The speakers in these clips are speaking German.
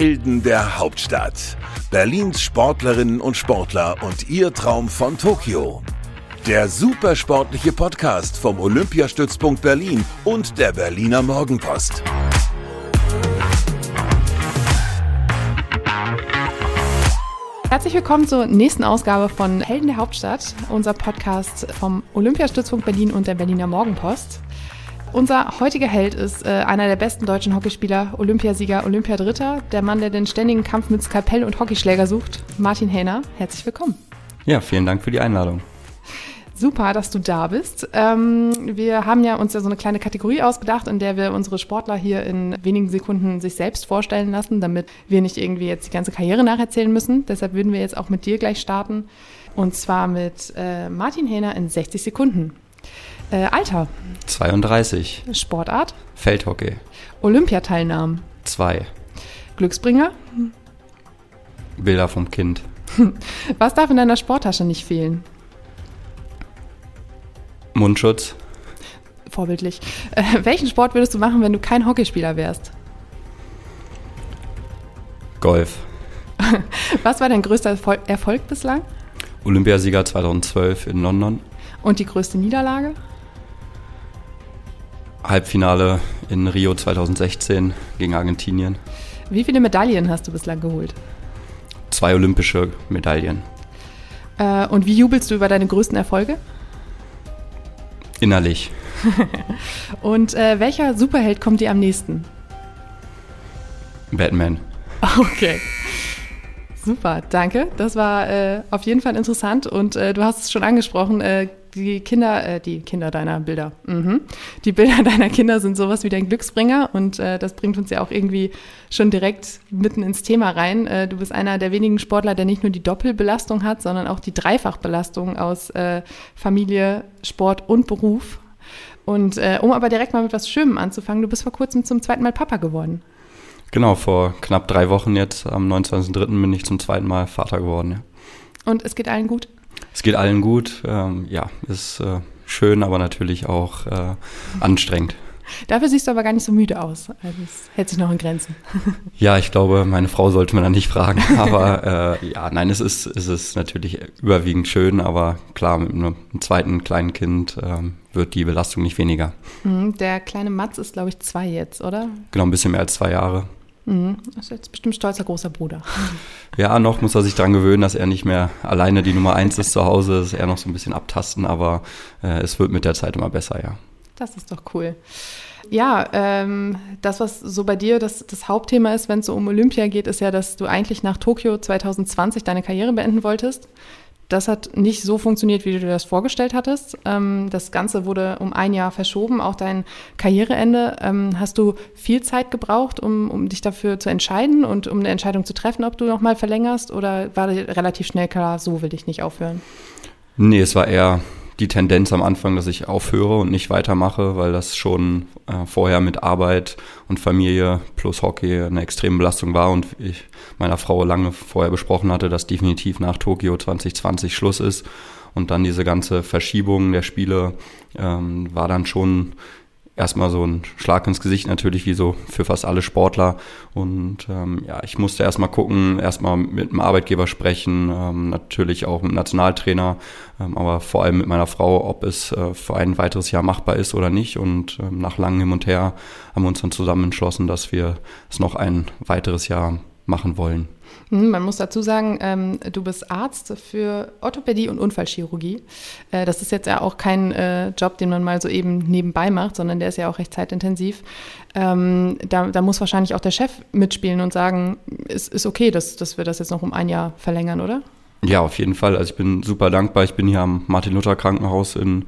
Helden der Hauptstadt. Berlins Sportlerinnen und Sportler und ihr Traum von Tokio. Der supersportliche Podcast vom Olympiastützpunkt Berlin und der Berliner Morgenpost. Herzlich willkommen zur nächsten Ausgabe von Helden der Hauptstadt, unser Podcast vom Olympiastützpunkt Berlin und der Berliner Morgenpost. Unser heutiger Held ist äh, einer der besten deutschen Hockeyspieler, Olympiasieger, Olympiadritter, der Mann, der den ständigen Kampf mit Skalpell und Hockeyschläger sucht, Martin Hähner. Herzlich willkommen. Ja, vielen Dank für die Einladung. Super, dass du da bist. Ähm, wir haben ja uns ja so eine kleine Kategorie ausgedacht, in der wir unsere Sportler hier in wenigen Sekunden sich selbst vorstellen lassen, damit wir nicht irgendwie jetzt die ganze Karriere nacherzählen müssen. Deshalb würden wir jetzt auch mit dir gleich starten. Und zwar mit äh, Martin Hähner in 60 Sekunden. Äh, Alter. 32. Sportart. Feldhockey. Olympiateilnahmen. 2. Glücksbringer. Bilder vom Kind. Was darf in deiner Sporttasche nicht fehlen? Mundschutz. Vorbildlich. Äh, welchen Sport würdest du machen, wenn du kein Hockeyspieler wärst? Golf. Was war dein größter Erfolg bislang? Olympiasieger 2012 in London. Und die größte Niederlage? Halbfinale in Rio 2016 gegen Argentinien. Wie viele Medaillen hast du bislang geholt? Zwei olympische Medaillen. Äh, und wie jubelst du über deine größten Erfolge? Innerlich. und äh, welcher Superheld kommt dir am nächsten? Batman. Okay. Super, danke. Das war äh, auf jeden Fall interessant und äh, du hast es schon angesprochen, äh, die Kinder, äh, die Kinder deiner Bilder, mhm. die Bilder deiner Kinder sind sowas wie dein Glücksbringer und äh, das bringt uns ja auch irgendwie schon direkt mitten ins Thema rein. Äh, du bist einer der wenigen Sportler, der nicht nur die Doppelbelastung hat, sondern auch die Dreifachbelastung aus äh, Familie, Sport und Beruf. Und äh, um aber direkt mal mit was Schönem anzufangen, du bist vor kurzem zum zweiten Mal Papa geworden. Genau, vor knapp drei Wochen jetzt, am 29.03. bin ich zum zweiten Mal Vater geworden. Ja. Und es geht allen gut? Es geht allen gut. Ähm, ja, ist äh, schön, aber natürlich auch äh, anstrengend. Dafür siehst du aber gar nicht so müde aus. Also es hält sich noch in Grenzen. Ja, ich glaube, meine Frau sollte man da nicht fragen. Aber äh, ja, nein, es ist, es ist natürlich überwiegend schön, aber klar, mit einem zweiten kleinen Kind ähm, wird die Belastung nicht weniger. Mhm, der kleine Mats ist, glaube ich, zwei jetzt, oder? Genau, ein bisschen mehr als zwei Jahre. Mhm. Das ist jetzt bestimmt stolzer großer Bruder. Ja, noch muss er sich daran gewöhnen, dass er nicht mehr alleine die Nummer eins ist zu Hause. Das ist eher noch so ein bisschen abtasten, aber äh, es wird mit der Zeit immer besser, ja. Das ist doch cool. Ja, ähm, das, was so bei dir das, das Hauptthema ist, wenn es so um Olympia geht, ist ja, dass du eigentlich nach Tokio 2020 deine Karriere beenden wolltest. Das hat nicht so funktioniert, wie du dir das vorgestellt hattest. Ähm, das Ganze wurde um ein Jahr verschoben, auch dein Karriereende. Ähm, hast du viel Zeit gebraucht, um, um dich dafür zu entscheiden und um eine Entscheidung zu treffen, ob du nochmal verlängerst? Oder war dir relativ schnell klar, so will ich nicht aufhören? Nee, es war eher die Tendenz am Anfang, dass ich aufhöre und nicht weitermache, weil das schon äh, vorher mit Arbeit und Familie plus Hockey eine extreme Belastung war und ich meiner Frau lange vorher besprochen hatte, dass definitiv nach Tokio 2020 Schluss ist. Und dann diese ganze Verschiebung der Spiele ähm, war dann schon erstmal so ein Schlag ins Gesicht natürlich, wie so für fast alle Sportler. Und ähm, ja, ich musste erstmal gucken, erstmal mit dem Arbeitgeber sprechen, ähm, natürlich auch mit dem Nationaltrainer, ähm, aber vor allem mit meiner Frau, ob es äh, für ein weiteres Jahr machbar ist oder nicht. Und ähm, nach langem Hin und Her haben wir uns dann zusammen entschlossen, dass wir es noch ein weiteres Jahr machen wollen. Hm, man muss dazu sagen, ähm, du bist Arzt für Orthopädie und Unfallchirurgie. Äh, das ist jetzt ja auch kein äh, Job, den man mal so eben nebenbei macht, sondern der ist ja auch recht zeitintensiv. Ähm, da, da, muss wahrscheinlich auch der Chef mitspielen und sagen, es ist okay, dass, dass wir das jetzt noch um ein Jahr verlängern, oder? Ja, auf jeden Fall. Also ich bin super dankbar. Ich bin hier am Martin-Luther-Krankenhaus in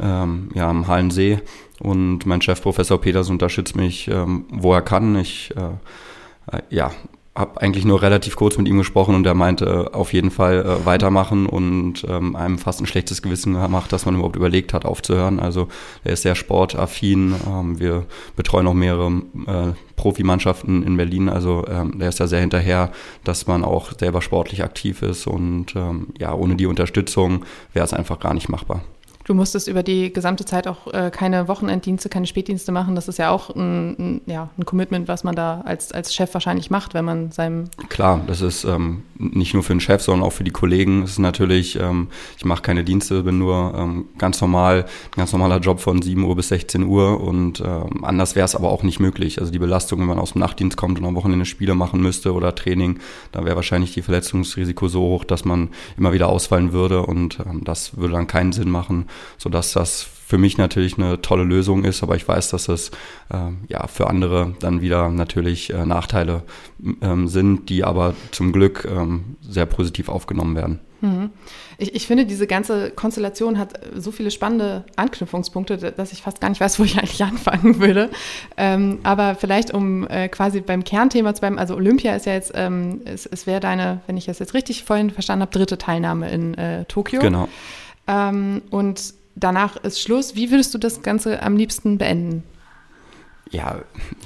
ähm, ja, am Hallensee und mein Chef Professor Peters unterstützt mich, ähm, wo er kann. Ich äh, äh ja, habe eigentlich nur relativ kurz mit ihm gesprochen und er meinte äh, auf jeden Fall äh, weitermachen und ähm, einem fast ein schlechtes Gewissen gemacht, dass man überhaupt überlegt hat, aufzuhören. Also er ist sehr sportaffin. Ähm, wir betreuen auch mehrere äh, Profimannschaften in Berlin. Also ähm, der ist ja sehr hinterher, dass man auch selber sportlich aktiv ist und ähm, ja, ohne die Unterstützung wäre es einfach gar nicht machbar. Du musstest über die gesamte Zeit auch äh, keine Wochenenddienste, keine Spätdienste machen. Das ist ja auch ein, ein, ja, ein Commitment, was man da als, als Chef wahrscheinlich macht, wenn man seinem. Klar, das ist ähm, nicht nur für den Chef, sondern auch für die Kollegen. Es ist natürlich, ähm, ich mache keine Dienste, bin nur ähm, ganz normal, ein ganz normaler Job von 7 Uhr bis 16 Uhr und ähm, anders wäre es aber auch nicht möglich. Also die Belastung, wenn man aus dem Nachtdienst kommt und am Wochenende Spiele machen müsste oder Training, da wäre wahrscheinlich die Verletzungsrisiko so hoch, dass man immer wieder ausfallen würde und ähm, das würde dann keinen Sinn machen sodass das für mich natürlich eine tolle Lösung ist, aber ich weiß, dass es äh, ja für andere dann wieder natürlich äh, Nachteile ähm, sind, die aber zum Glück ähm, sehr positiv aufgenommen werden. Mhm. Ich, ich, finde, diese ganze Konstellation hat so viele spannende Anknüpfungspunkte, dass ich fast gar nicht weiß, wo ich eigentlich anfangen würde. Ähm, aber vielleicht, um äh, quasi beim Kernthema zu bleiben, also Olympia ist ja jetzt, ähm, es, es wäre deine, wenn ich das jetzt richtig vorhin verstanden habe, dritte Teilnahme in äh, Tokio. Genau. Ähm, und danach ist Schluss. Wie würdest du das Ganze am liebsten beenden? Ja,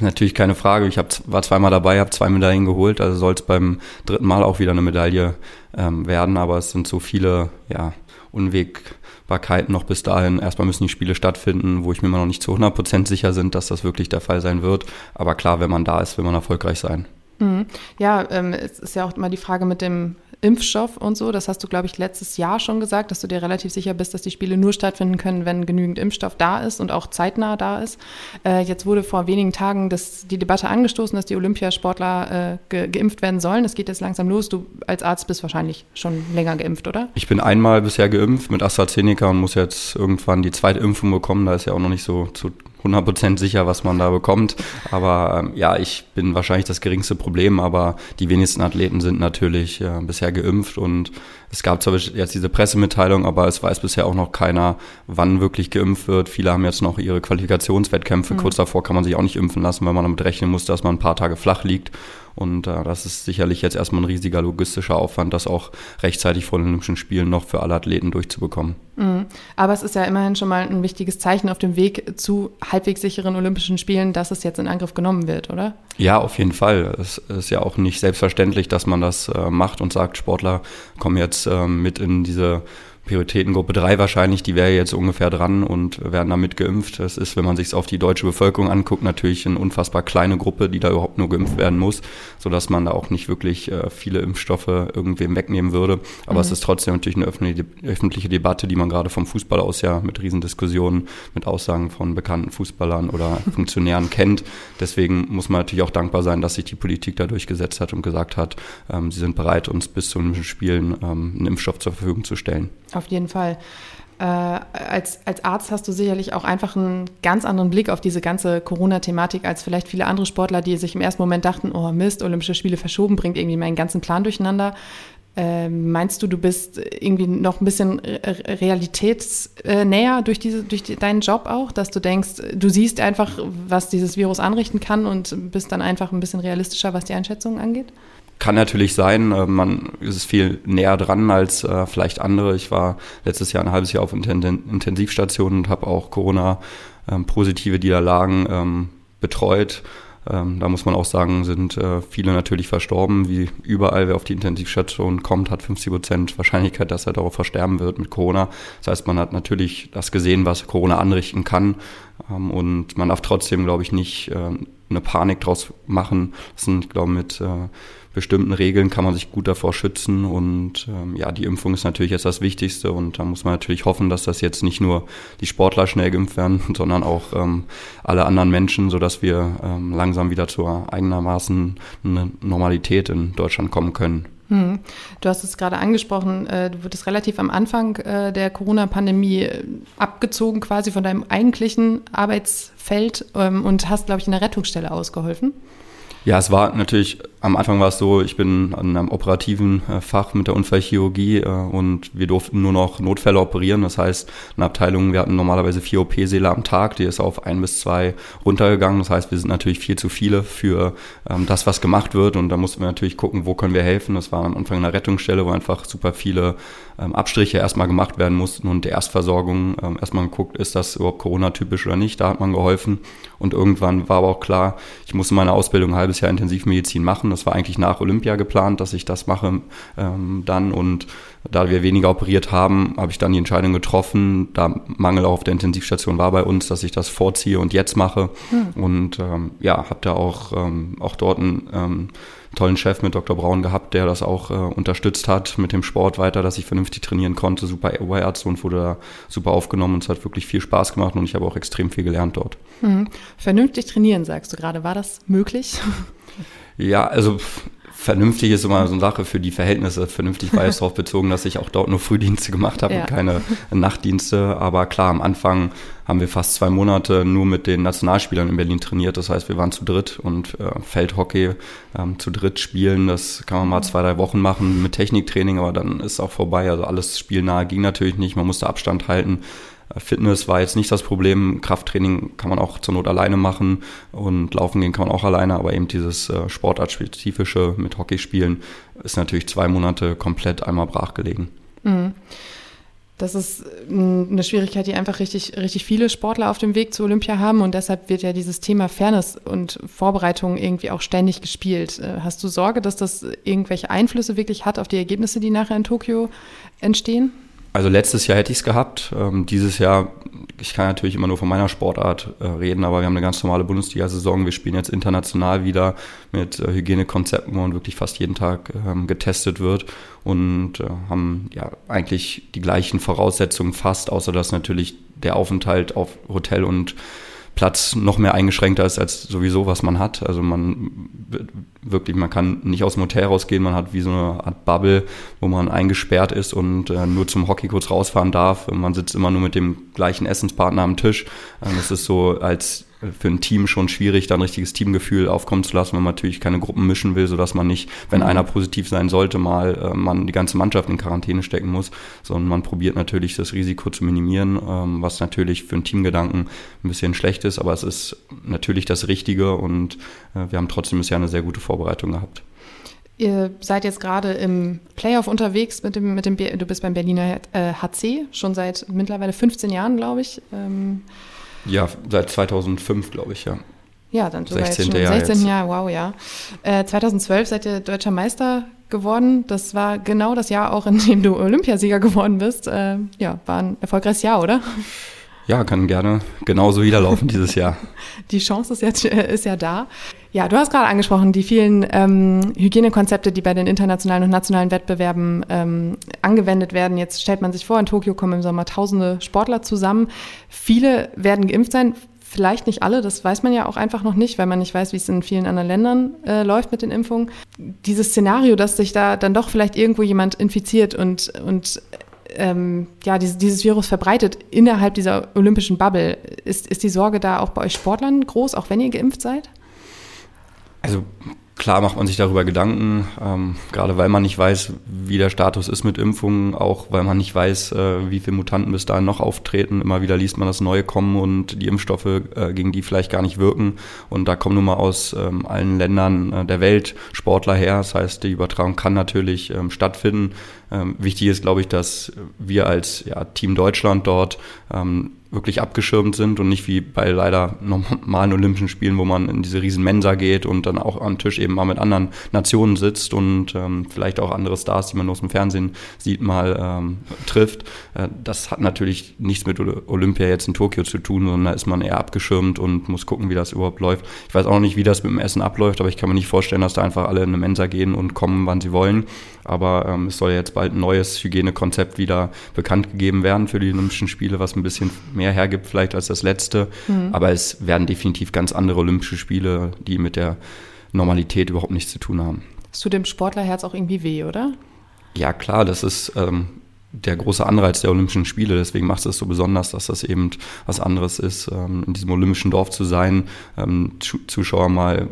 natürlich keine Frage. Ich hab, war zweimal dabei, habe zwei Medaillen geholt, also soll es beim dritten Mal auch wieder eine Medaille ähm, werden, aber es sind so viele ja, Unwägbarkeiten noch bis dahin. Erstmal müssen die Spiele stattfinden, wo ich mir immer noch nicht zu 100% sicher bin, dass das wirklich der Fall sein wird. Aber klar, wenn man da ist, will man erfolgreich sein. Mhm. Ja, ähm, es ist ja auch immer die Frage mit dem Impfstoff und so. Das hast du, glaube ich, letztes Jahr schon gesagt, dass du dir relativ sicher bist, dass die Spiele nur stattfinden können, wenn genügend Impfstoff da ist und auch zeitnah da ist. Äh, jetzt wurde vor wenigen Tagen das, die Debatte angestoßen, dass die Olympiasportler äh, ge geimpft werden sollen. Das geht jetzt langsam los. Du als Arzt bist wahrscheinlich schon länger geimpft, oder? Ich bin einmal bisher geimpft mit AstraZeneca und muss jetzt irgendwann die zweite Impfung bekommen. Da ist ja auch noch nicht so zu 100% sicher, was man da bekommt. Aber ähm, ja, ich bin wahrscheinlich das geringste Problem, aber die wenigsten Athleten sind natürlich äh, bisher geimpft und es gab zwar jetzt diese Pressemitteilung, aber es weiß bisher auch noch keiner, wann wirklich geimpft wird. Viele haben jetzt noch ihre Qualifikationswettkämpfe. Mhm. Kurz davor kann man sich auch nicht impfen lassen, weil man damit rechnen muss, dass man ein paar Tage flach liegt. Und äh, das ist sicherlich jetzt erstmal ein riesiger logistischer Aufwand, das auch rechtzeitig vor den Olympischen Spielen noch für alle Athleten durchzubekommen. Mhm. Aber es ist ja immerhin schon mal ein wichtiges Zeichen auf dem Weg zu halbwegs sicheren Olympischen Spielen, dass es jetzt in Angriff genommen wird, oder? Ja, auf jeden Fall. Es ist ja auch nicht selbstverständlich, dass man das äh, macht und sagt, Sportler kommen jetzt äh, mit in diese Prioritätengruppe 3 wahrscheinlich, die wäre jetzt ungefähr dran und werden damit geimpft. Das ist, wenn man sich auf die deutsche Bevölkerung anguckt, natürlich eine unfassbar kleine Gruppe, die da überhaupt nur geimpft werden muss, sodass man da auch nicht wirklich äh, viele Impfstoffe irgendwem wegnehmen würde. Aber mhm. es ist trotzdem natürlich eine öffentliche Debatte, die man gerade vom Fußball aus ja mit Riesendiskussionen, mit Aussagen von bekannten Fußballern oder Funktionären kennt. Deswegen muss man natürlich auch dankbar sein, dass sich die Politik da durchgesetzt hat und gesagt hat, ähm, sie sind bereit, uns bis zu den Spielen ähm, einen Impfstoff zur Verfügung zu stellen. Auf jeden Fall. Äh, als, als Arzt hast du sicherlich auch einfach einen ganz anderen Blick auf diese ganze Corona-Thematik als vielleicht viele andere Sportler, die sich im ersten Moment dachten, oh Mist, Olympische Spiele verschoben, bringt irgendwie meinen ganzen Plan durcheinander. Äh, meinst du, du bist irgendwie noch ein bisschen realitätsnäher durch, diese, durch die, deinen Job auch, dass du denkst, du siehst einfach, was dieses Virus anrichten kann und bist dann einfach ein bisschen realistischer, was die Einschätzungen angeht? Kann natürlich sein, äh, man ist viel näher dran als äh, vielleicht andere. Ich war letztes Jahr ein halbes Jahr auf Intensivstation und habe auch Corona-positive ähm, Niederlagen ähm, betreut. Ähm, da muss man auch sagen, sind äh, viele natürlich verstorben. Wie überall, wer auf die Intensivstation kommt, hat 50 Prozent Wahrscheinlichkeit, dass er darauf versterben wird mit Corona. Das heißt, man hat natürlich das gesehen, was Corona anrichten kann. und man darf trotzdem, glaube ich, nicht eine Panik draus machen. Das sind, glaube ich, mit bestimmten Regeln kann man sich gut davor schützen. Und ähm, ja, die Impfung ist natürlich jetzt das Wichtigste. Und da muss man natürlich hoffen, dass das jetzt nicht nur die Sportler schnell geimpft werden, sondern auch ähm, alle anderen Menschen, sodass wir ähm, langsam wieder zur eigenermaßen Normalität in Deutschland kommen können. Hm. Du hast es gerade angesprochen, äh, du wurdest relativ am Anfang äh, der Corona-Pandemie äh, abgezogen quasi von deinem eigentlichen Arbeitsfeld ähm, und hast, glaube ich, in der Rettungsstelle ausgeholfen. Ja, es war natürlich, am Anfang war es so, ich bin an einem operativen äh, Fach mit der Unfallchirurgie äh, und wir durften nur noch Notfälle operieren. Das heißt, eine Abteilung, wir hatten normalerweise vier OP-Säle am Tag, die ist auf ein bis zwei runtergegangen. Das heißt, wir sind natürlich viel zu viele für ähm, das, was gemacht wird und da mussten wir natürlich gucken, wo können wir helfen. Das war am Anfang eine Rettungsstelle, wo einfach super viele ähm, Abstriche erstmal gemacht werden mussten und der Erstversorgung ähm, erstmal geguckt, ist das überhaupt Corona-typisch oder nicht. Da hat man geholfen und irgendwann war aber auch klar, ich muss meine Ausbildung halb halbes Jahr Intensivmedizin machen. Das war eigentlich nach Olympia geplant, dass ich das mache ähm, dann. Und da wir weniger operiert haben, habe ich dann die Entscheidung getroffen, da Mangel auf der Intensivstation war bei uns, dass ich das vorziehe und jetzt mache. Hm. Und ähm, ja, habe da auch, ähm, auch dort einen ähm, tollen Chef mit Dr. Braun gehabt, der das auch äh, unterstützt hat mit dem Sport weiter, dass ich vernünftig trainieren konnte. Super Oberärzte und wurde da super aufgenommen und es hat wirklich viel Spaß gemacht und ich habe auch extrem viel gelernt dort. Mhm. Vernünftig trainieren, sagst du gerade. War das möglich? Ja, also vernünftig ist immer so eine Sache für die Verhältnisse. Vernünftig war jetzt darauf bezogen, dass ich auch dort nur Frühdienste gemacht habe ja. und keine Nachtdienste. Aber klar, am Anfang haben wir fast zwei Monate nur mit den Nationalspielern in Berlin trainiert. Das heißt, wir waren zu dritt und äh, Feldhockey ähm, zu dritt spielen. Das kann man mal zwei, drei Wochen machen mit Techniktraining, aber dann ist auch vorbei. Also alles spielnahe ging natürlich nicht. Man musste Abstand halten. Fitness war jetzt nicht das Problem. Krafttraining kann man auch zur Not alleine machen und laufen gehen kann man auch alleine, aber eben dieses äh, Sportartspezifische mit Hockey spielen ist natürlich zwei Monate komplett einmal brachgelegen. Mhm. Das ist eine Schwierigkeit, die einfach richtig, richtig viele Sportler auf dem Weg zu Olympia haben und deshalb wird ja dieses Thema Fairness und Vorbereitung irgendwie auch ständig gespielt. Äh, hast du Sorge, dass das irgendwelche Einflüsse wirklich hat auf die Ergebnisse, die nachher in Tokio entstehen? Also letztes Jahr hätte ich es gehabt. Ähm, dieses Jahr, ich kann natürlich immer nur von meiner Sportart äh, reden, aber wir haben eine ganz normale Bundesliga-Saison. Wir spielen jetzt international wieder mit äh, Hygienekonzepten, wo man wirklich fast jeden Tag ähm, getestet wird und äh, haben ja eigentlich die gleichen Voraussetzungen fast, außer dass natürlich der Aufenthalt auf Hotel und Platz noch mehr eingeschränkter ist als sowieso, was man hat. Also man wirklich, man kann nicht aus dem Hotel rausgehen, man hat wie so eine Art Bubble, wo man eingesperrt ist und äh, nur zum Hockey kurz rausfahren darf. Man sitzt immer nur mit dem gleichen Essenspartner am Tisch. Ähm, das ist so als für ein Team schon schwierig, da ein richtiges Teamgefühl aufkommen zu lassen, wenn man natürlich keine Gruppen mischen will, sodass man nicht, wenn mhm. einer positiv sein sollte, mal äh, man die ganze Mannschaft in Quarantäne stecken muss, sondern man probiert natürlich das Risiko zu minimieren, ähm, was natürlich für einen Teamgedanken ein bisschen schlecht ist, aber es ist natürlich das Richtige und äh, wir haben trotzdem bisher eine sehr gute Vorbereitung gehabt. Ihr seid jetzt gerade im Playoff unterwegs mit dem, mit dem, du bist beim Berliner äh, HC, schon seit mittlerweile 15 Jahren, glaube ich. Ähm, ja, seit 2005, glaube ich, ja. Ja, dann sogar 16. jetzt schon Jahr 16. Jetzt. Jahr, wow, ja. Äh, 2012 seid ihr deutscher Meister geworden. Das war genau das Jahr auch, in dem du Olympiasieger geworden bist. Äh, ja, war ein erfolgreiches Jahr, oder? Ja, kann gerne genauso wieder laufen dieses Jahr. Die Chance ist, jetzt, ist ja da. Ja, du hast gerade angesprochen, die vielen ähm, Hygienekonzepte, die bei den internationalen und nationalen Wettbewerben ähm, angewendet werden. Jetzt stellt man sich vor, in Tokio kommen im Sommer tausende Sportler zusammen. Viele werden geimpft sein, vielleicht nicht alle, das weiß man ja auch einfach noch nicht, weil man nicht weiß, wie es in vielen anderen Ländern äh, läuft mit den Impfungen. Dieses Szenario, dass sich da dann doch vielleicht irgendwo jemand infiziert und, und ähm, ja, dieses, dieses Virus verbreitet innerhalb dieser olympischen Bubble. Ist, ist die Sorge da auch bei euch Sportlern groß, auch wenn ihr geimpft seid? Also klar macht man sich darüber Gedanken, ähm, gerade weil man nicht weiß, wie der Status ist mit Impfungen, auch weil man nicht weiß, äh, wie viele Mutanten bis dahin noch auftreten. Immer wieder liest man das Neue kommen und die Impfstoffe, äh, gegen die vielleicht gar nicht wirken. Und da kommen nun mal aus ähm, allen Ländern äh, der Welt Sportler her. Das heißt, die Übertragung kann natürlich ähm, stattfinden. Ähm, wichtig ist, glaube ich, dass wir als ja, Team Deutschland dort ähm, wirklich abgeschirmt sind und nicht wie bei leider normalen Olympischen Spielen, wo man in diese riesen Mensa geht und dann auch am Tisch eben mal mit anderen Nationen sitzt und ähm, vielleicht auch andere Stars, die man aus dem Fernsehen sieht, mal ähm, trifft. Äh, das hat natürlich nichts mit Olympia jetzt in Tokio zu tun, sondern da ist man eher abgeschirmt und muss gucken, wie das überhaupt läuft. Ich weiß auch noch nicht, wie das mit dem Essen abläuft, aber ich kann mir nicht vorstellen, dass da einfach alle in eine Mensa gehen und kommen, wann sie wollen. Aber ähm, es soll jetzt bald ein neues Hygienekonzept wieder bekannt gegeben werden für die Olympischen Spiele, was ein bisschen mehr hergibt vielleicht als das letzte. Mhm. Aber es werden definitiv ganz andere Olympische Spiele, die mit der Normalität überhaupt nichts zu tun haben. Hast du dem Sportlerherz auch irgendwie weh, oder? Ja, klar, das ist ähm, der große Anreiz der Olympischen Spiele. Deswegen macht es so besonders, dass das eben was anderes ist, ähm, in diesem olympischen Dorf zu sein, ähm, Zuschauer mal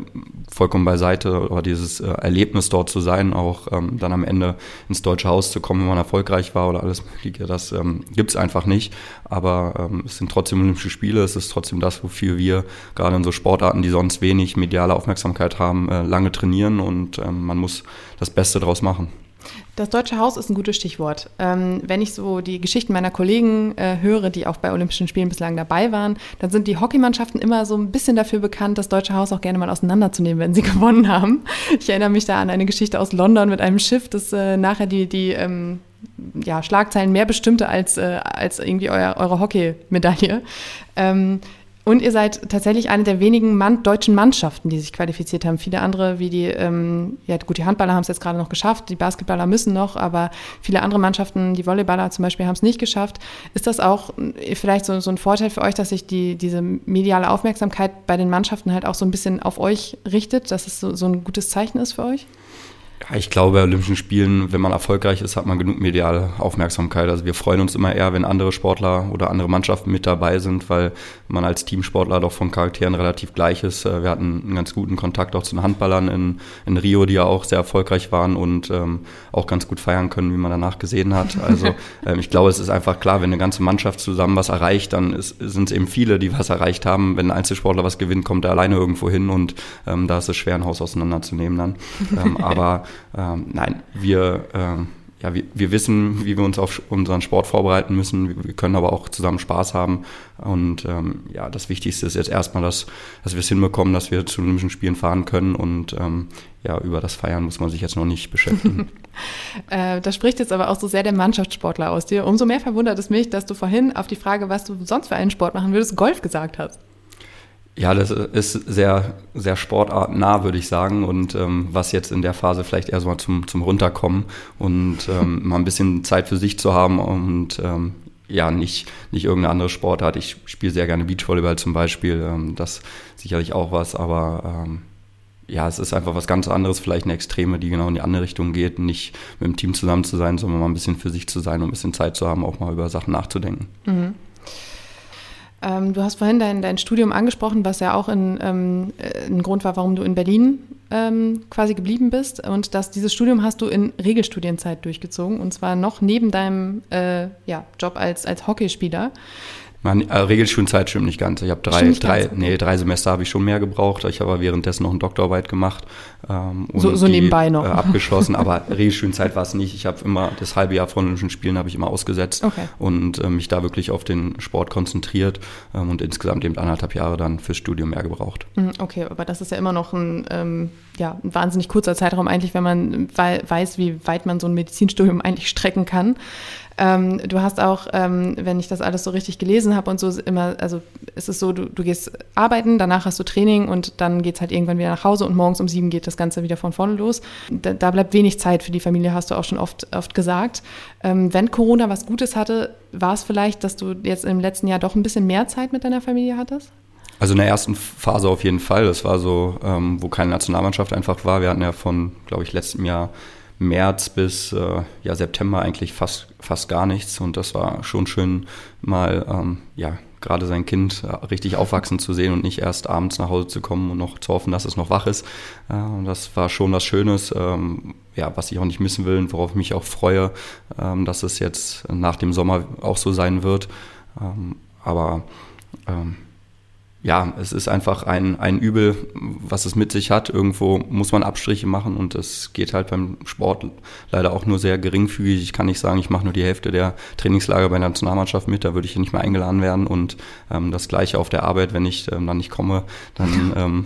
vollkommen beiseite oder dieses äh, Erlebnis dort zu sein, auch ähm, dann am Ende ins Deutsche Haus zu kommen, wenn man erfolgreich war oder alles Mögliche. Das gibt es einfach nicht. Aber es sind trotzdem Olympische Spiele. Es ist trotzdem das, wofür wir gerade in so Sportarten, die sonst wenig mediale Aufmerksamkeit haben, äh, lange trainieren und man muss das Beste draus machen. Das Deutsche Haus ist ein gutes Stichwort. Ähm, wenn ich so die Geschichten meiner Kollegen äh, höre, die auch bei Olympischen Spielen bislang dabei waren, dann sind die Hockeymannschaften immer so ein bisschen dafür bekannt, das Deutsche Haus auch gerne mal auseinanderzunehmen, wenn sie gewonnen haben. Ich erinnere mich da an eine Geschichte aus London mit einem Schiff, das äh, nachher die, die ähm, ja, Schlagzeilen mehr bestimmte als, äh, als irgendwie euer, eure Hockey-Medaille. Ähm, und ihr seid tatsächlich eine der wenigen Mann deutschen Mannschaften, die sich qualifiziert haben. Viele andere, wie die, ähm, ja gut, die Handballer haben es jetzt gerade noch geschafft, die Basketballer müssen noch, aber viele andere Mannschaften, die Volleyballer zum Beispiel, haben es nicht geschafft. Ist das auch äh, vielleicht so, so ein Vorteil für euch, dass sich die, diese mediale Aufmerksamkeit bei den Mannschaften halt auch so ein bisschen auf euch richtet, dass es so, so ein gutes Zeichen ist für euch? Ja, ich glaube, bei Olympischen Spielen, wenn man erfolgreich ist, hat man genug mediale Aufmerksamkeit. Also wir freuen uns immer eher, wenn andere Sportler oder andere Mannschaften mit dabei sind, weil man als Teamsportler doch von Charakteren relativ gleich ist. Äh, wir hatten einen ganz guten Kontakt auch zu den Handballern in, in Rio, die ja auch sehr erfolgreich waren und ähm, auch ganz gut feiern können, wie man danach gesehen hat. Also ähm, ich glaube, es ist einfach klar, wenn eine ganze Mannschaft zusammen was erreicht, dann sind es eben viele, die was erreicht haben. Wenn ein Einzelsportler was gewinnt, kommt er alleine irgendwo hin und ähm, da ist es schwer, ein Haus auseinanderzunehmen dann. Ähm, aber ähm, nein, wir, ähm, ja, wir, wir wissen, wie wir uns auf unseren Sport vorbereiten müssen. Wir können aber auch zusammen Spaß haben. Und ähm, ja, das Wichtigste ist jetzt erstmal, dass, dass wir es hinbekommen, dass wir zu Olympischen Spielen fahren können. Und ähm, ja, über das Feiern muss man sich jetzt noch nicht beschäftigen. äh, das spricht jetzt aber auch so sehr der Mannschaftssportler aus dir. Umso mehr verwundert es mich, dass du vorhin auf die Frage, was du sonst für einen Sport machen würdest, Golf gesagt hast. Ja, das ist sehr, sehr sportartnah, würde ich sagen. Und ähm, was jetzt in der Phase vielleicht eher so mal zum, zum Runterkommen und ähm, mal ein bisschen Zeit für sich zu haben und ähm, ja, nicht, nicht irgendeine andere Sportart. Ich spiele sehr gerne Beachvolleyball zum Beispiel. Ähm, das sicherlich auch was, aber ähm, ja, es ist einfach was ganz anderes, vielleicht eine Extreme, die genau in die andere Richtung geht, nicht mit dem Team zusammen zu sein, sondern mal ein bisschen für sich zu sein und ein bisschen Zeit zu haben, auch mal über Sachen nachzudenken. Mhm. Ähm, du hast vorhin dein, dein Studium angesprochen, was ja auch in, ähm, äh, ein Grund war, warum du in Berlin ähm, quasi geblieben bist. Und dass dieses Studium hast du in Regelstudienzeit durchgezogen und zwar noch neben deinem äh, ja, Job als, als Hockeyspieler. Man, äh, Regelschulzeit stimmt nicht ganz. Ich habe drei, drei, ganz, nee, drei Semester habe ich schon mehr gebraucht. Ich habe währenddessen noch eine Doktorarbeit gemacht. Ähm, so, so die, nebenbei noch. Äh, abgeschlossen, aber Regelschulzeit war es nicht. Ich habe immer das halbe Jahr von Olympischen Spielen habe ich immer ausgesetzt okay. und äh, mich da wirklich auf den Sport konzentriert ähm, und insgesamt eben anderthalb Jahre dann fürs Studium mehr gebraucht. Mhm, okay, aber das ist ja immer noch ein, ähm, ja, ein wahnsinnig kurzer Zeitraum eigentlich, wenn man weiß, wie weit man so ein Medizinstudium eigentlich strecken kann. Ähm, du hast auch, ähm, wenn ich das alles so richtig gelesen habe und so, immer, also es ist so, du, du gehst arbeiten, danach hast du Training und dann geht es halt irgendwann wieder nach Hause und morgens um sieben geht das Ganze wieder von vorne los. Da, da bleibt wenig Zeit für die Familie, hast du auch schon oft, oft gesagt. Ähm, wenn Corona was Gutes hatte, war es vielleicht, dass du jetzt im letzten Jahr doch ein bisschen mehr Zeit mit deiner Familie hattest? Also in der ersten Phase auf jeden Fall. Das war so, ähm, wo keine Nationalmannschaft einfach war. Wir hatten ja von, glaube ich, letztem Jahr März bis äh, ja, September eigentlich fast, fast gar nichts. Und das war schon schön, mal ähm, ja, gerade sein Kind äh, richtig aufwachsen zu sehen und nicht erst abends nach Hause zu kommen und noch zu hoffen, dass es noch wach ist. Äh, das war schon was Schönes, ähm, ja, was ich auch nicht missen will und worauf ich mich auch freue, ähm, dass es jetzt nach dem Sommer auch so sein wird. Ähm, aber ja, es ist einfach ein, ein Übel, was es mit sich hat. Irgendwo muss man Abstriche machen und es geht halt beim Sport leider auch nur sehr geringfügig. Ich kann nicht sagen, ich mache nur die Hälfte der Trainingslager bei der Nationalmannschaft mit, da würde ich nicht mehr eingeladen werden und ähm, das gleiche auf der Arbeit, wenn ich ähm, dann nicht komme, dann ähm,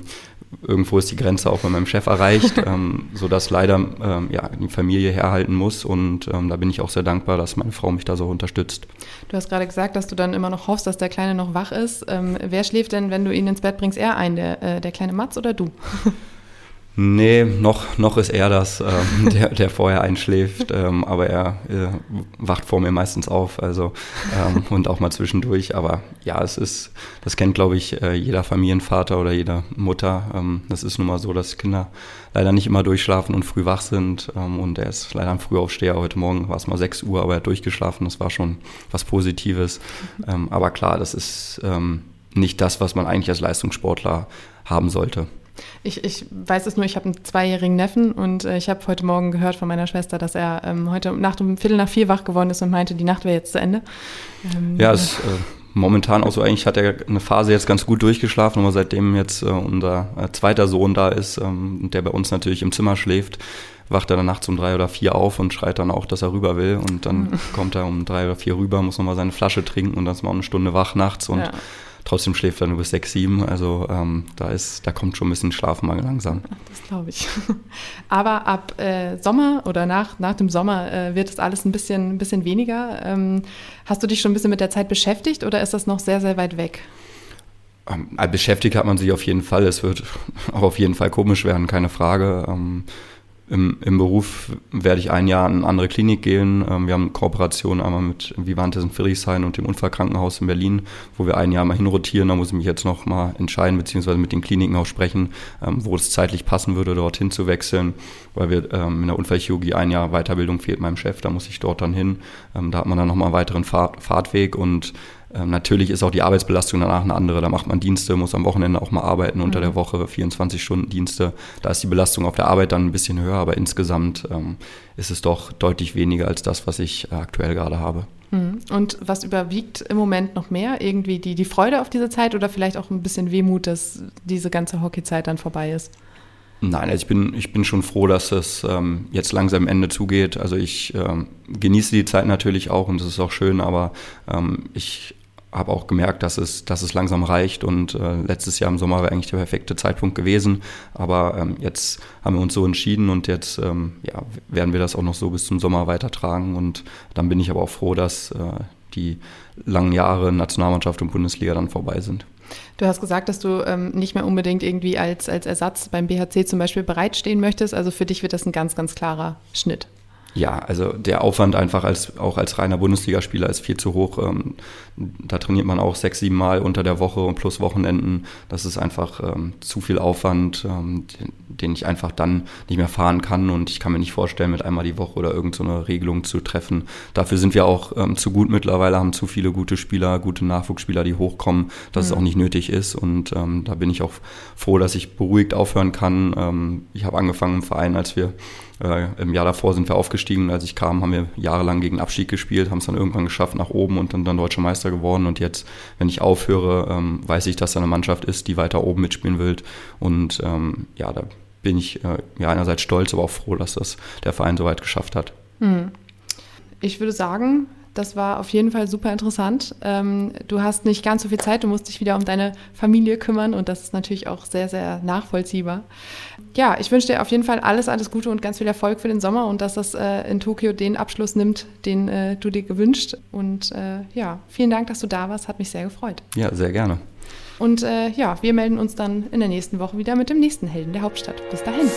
irgendwo ist die Grenze auch bei meinem Chef erreicht, ähm, sodass leider ähm, ja, die Familie herhalten muss. Und ähm, da bin ich auch sehr dankbar, dass meine Frau mich da so unterstützt. Du hast gerade gesagt, dass du dann immer noch hoffst, dass der Kleine noch wach ist. Ähm, wer schläft denn, wenn du ihn ins Bett bringst, er ein? Der, äh, der kleine Mats oder du? Nee, noch, noch ist er das, ähm, der, der vorher einschläft, ähm, aber er äh, wacht vor mir meistens auf, also ähm, und auch mal zwischendurch. Aber ja, es ist, das kennt, glaube ich, äh, jeder Familienvater oder jeder Mutter. Ähm, das ist nun mal so, dass Kinder leider nicht immer durchschlafen und früh wach sind. Ähm, und er ist leider ein Frühaufsteher. Heute Morgen war es mal 6 Uhr, aber er hat durchgeschlafen. Das war schon was Positives. Ähm, aber klar, das ist nicht das, was man eigentlich als Leistungssportler haben sollte. Ich, ich weiß es nur, ich habe einen zweijährigen Neffen und äh, ich habe heute Morgen gehört von meiner Schwester, dass er ähm, heute Nacht um Viertel nach vier wach geworden ist und meinte, die Nacht wäre jetzt zu Ende. Ähm, ja, es, äh, momentan auch so eigentlich hat er eine Phase jetzt ganz gut durchgeschlafen, aber seitdem jetzt äh, unser äh, zweiter Sohn da ist, ähm, der bei uns natürlich im Zimmer schläft, wacht er dann nachts um drei oder vier auf und schreit dann auch, dass er rüber will. Und dann mhm. kommt er um drei oder vier rüber, muss nochmal seine Flasche trinken und dann ist man auch eine Stunde wach nachts und ja. Trotzdem schläft er nur bis sechs, sieben. Also ähm, da ist, da kommt schon ein bisschen Schlafmangel langsam. Das glaube ich. Aber ab äh, Sommer oder nach, nach dem Sommer äh, wird es alles ein bisschen, ein bisschen weniger. Ähm, hast du dich schon ein bisschen mit der Zeit beschäftigt oder ist das noch sehr, sehr weit weg? Ähm, beschäftigt hat man sich auf jeden Fall. Es wird auch auf jeden Fall komisch werden, keine Frage. Ähm, im, Im Beruf werde ich ein Jahr in eine andere Klinik gehen. Ähm, wir haben Kooperation einmal mit Vivantes in Friedrichshain und dem Unfallkrankenhaus in Berlin, wo wir ein Jahr mal hinrotieren. Da muss ich mich jetzt noch mal entscheiden, beziehungsweise mit den Kliniken auch sprechen, ähm, wo es zeitlich passen würde, dorthin zu wechseln, weil wir ähm, in der Unfallchirurgie ein Jahr Weiterbildung fehlt meinem Chef. Da muss ich dort dann hin. Ähm, da hat man dann noch mal einen weiteren Fahrt, Fahrtweg und ähm, natürlich ist auch die Arbeitsbelastung danach eine andere. Da macht man Dienste, muss am Wochenende auch mal arbeiten, unter mhm. der Woche 24 Stunden Dienste. Da ist die Belastung auf der Arbeit dann ein bisschen höher, aber insgesamt ähm, ist es doch deutlich weniger als das, was ich äh, aktuell gerade habe. Mhm. Und was überwiegt im Moment noch mehr? Irgendwie die, die Freude auf diese Zeit oder vielleicht auch ein bisschen Wehmut, dass diese ganze Hockeyzeit dann vorbei ist? Nein, also ich bin, ich bin schon froh, dass es ähm, jetzt langsam Ende zugeht. Also ich ähm, genieße die Zeit natürlich auch und es ist auch schön, aber ähm, ich habe auch gemerkt, dass es, dass es langsam reicht und äh, letztes Jahr im Sommer wäre eigentlich der perfekte Zeitpunkt gewesen. Aber ähm, jetzt haben wir uns so entschieden und jetzt ähm, ja, werden wir das auch noch so bis zum Sommer weitertragen. Und dann bin ich aber auch froh, dass äh, die langen Jahre Nationalmannschaft und Bundesliga dann vorbei sind. Du hast gesagt, dass du ähm, nicht mehr unbedingt irgendwie als, als Ersatz beim BHC zum Beispiel bereitstehen möchtest. Also für dich wird das ein ganz, ganz klarer Schnitt. Ja, also der Aufwand einfach als auch als reiner Bundesligaspieler ist viel zu hoch. Ähm, da trainiert man auch sechs, sieben Mal unter der Woche und plus Wochenenden. Das ist einfach ähm, zu viel Aufwand, ähm, den, ich einfach dann nicht mehr fahren kann. Und ich kann mir nicht vorstellen, mit einmal die Woche oder irgendeine so Regelung zu treffen. Dafür sind wir auch ähm, zu gut mittlerweile, haben zu viele gute Spieler, gute Nachwuchsspieler, die hochkommen, dass mhm. es auch nicht nötig ist. Und ähm, da bin ich auch froh, dass ich beruhigt aufhören kann. Ähm, ich habe angefangen im Verein, als wir äh, Im Jahr davor sind wir aufgestiegen. Als ich kam, haben wir jahrelang gegen Abstieg gespielt, haben es dann irgendwann geschafft nach oben und dann, dann deutscher Meister geworden. Und jetzt, wenn ich aufhöre, ähm, weiß ich, dass da eine Mannschaft ist, die weiter oben mitspielen will. Und ähm, ja, da bin ich äh, ja einerseits stolz, aber auch froh, dass das der Verein so weit geschafft hat. Hm. Ich würde sagen, das war auf jeden Fall super interessant. Ähm, du hast nicht ganz so viel Zeit, du musst dich wieder um deine Familie kümmern und das ist natürlich auch sehr, sehr nachvollziehbar. Ja, ich wünsche dir auf jeden Fall alles, alles Gute und ganz viel Erfolg für den Sommer und dass das äh, in Tokio den Abschluss nimmt, den äh, du dir gewünscht. Und äh, ja, vielen Dank, dass du da warst, hat mich sehr gefreut. Ja, sehr gerne. Und ja, wir melden uns dann in der nächsten Woche wieder mit dem nächsten Helden der Hauptstadt. Bis dahin.